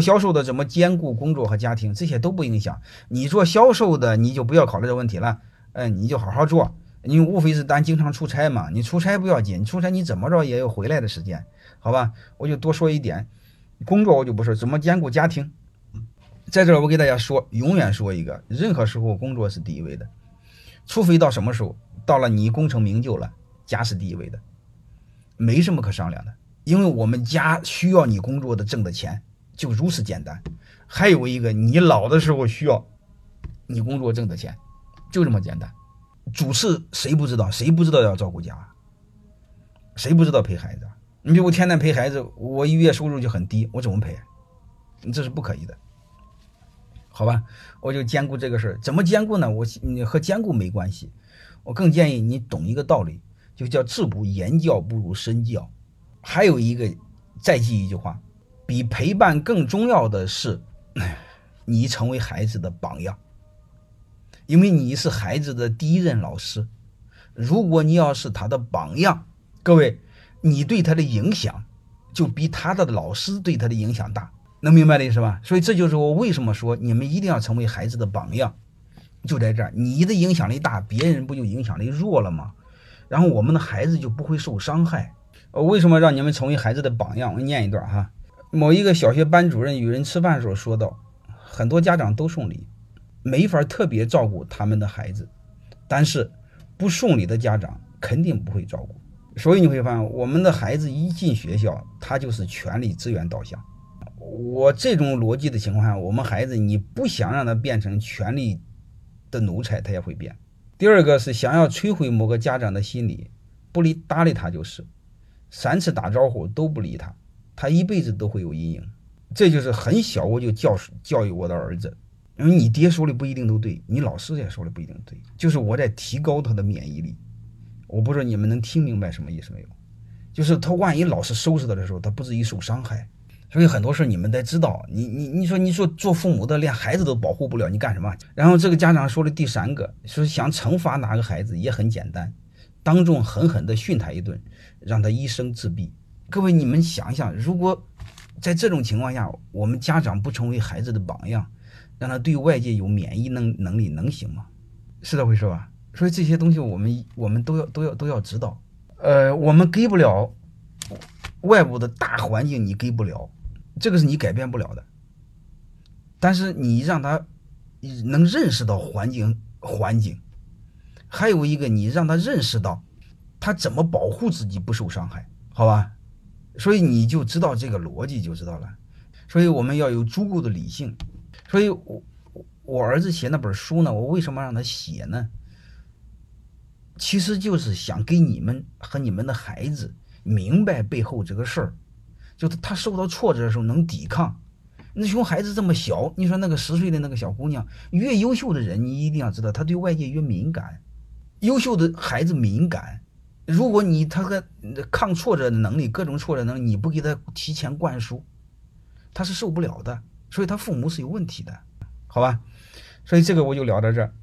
销售的怎么兼顾工作和家庭，这些都不影响。你做销售的，你就不要考虑这问题了，嗯，你就好好做。你无非是单经常出差嘛，你出差不要紧，你出差你怎么着也有回来的时间，好吧？我就多说一点，工作我就不说，怎么兼顾家庭。在这儿我给大家说，永远说一个，任何时候工作是第一位的，除非到什么时候，到了你功成名就了，家是第一位的，没什么可商量的，因为我们家需要你工作的挣的钱，就如此简单。还有一个，你老的时候需要你工作挣的钱，就这么简单。主次谁不知道？谁不知道要照顾家？谁不知道陪孩子？你比如我天天陪孩子，我一月收入就很低，我怎么陪？你这是不可以的，好吧？我就兼顾这个事儿，怎么兼顾呢？我你和兼顾没关系，我更建议你懂一个道理，就叫自古言教不如身教。还有一个，再记一句话，比陪伴更重要的是，你成为孩子的榜样。因为你是孩子的第一任老师，如果你要是他的榜样，各位，你对他的影响就比他的老师对他的影响大，能明白的意思吧？所以这就是我为什么说你们一定要成为孩子的榜样，就在这儿，你的影响力大，别人不就影响力弱了吗？然后我们的孩子就不会受伤害。呃，为什么让你们成为孩子的榜样？我念一段哈，某一个小学班主任与人吃饭时候说道，很多家长都送礼。没法特别照顾他们的孩子，但是不送礼的家长肯定不会照顾。所以你会发现，我们的孩子一进学校，他就是权力资源导向。我这种逻辑的情况下，我们孩子你不想让他变成权力的奴才，他也会变。第二个是想要摧毁某个家长的心理，不理搭理他就是，三次打招呼都不理他，他一辈子都会有阴影。这就是很小我就教教育我的儿子。因为你爹说的不一定都对，你老师也说的不一定对，就是我在提高他的免疫力。我不知道你们能听明白什么意思没有？就是他万一老师收拾他的时候，他不至于受伤害。所以很多事你们得知道。你你你说你说做父母的连孩子都保护不了，你干什么？然后这个家长说的第三个，说想惩罚哪个孩子也很简单，当众狠狠地训他一顿，让他一生自闭。各位你们想一想，如果在这种情况下，我们家长不成为孩子的榜样。让他对外界有免疫能能力能行吗？是这回事吧？所以这些东西我们我们都要都要都要知道。呃，我们给不了外部的大环境，你给不了，这个是你改变不了的。但是你让他能认识到环境环境，还有一个你让他认识到他怎么保护自己不受伤害，好吧？所以你就知道这个逻辑就知道了。所以我们要有足够的理性。所以，我我儿子写那本书呢，我为什么让他写呢？其实就是想给你们和你们的孩子明白背后这个事儿，就是他受到挫折的时候能抵抗。那熊孩子这么小，你说那个十岁的那个小姑娘，越优秀的人，你一定要知道，他对外界越敏感。优秀的孩子敏感，如果你他个抗挫折的能力，各种挫折能力，你不给他提前灌输，他是受不了的。所以他父母是有问题的，好吧？所以这个我就聊到这儿。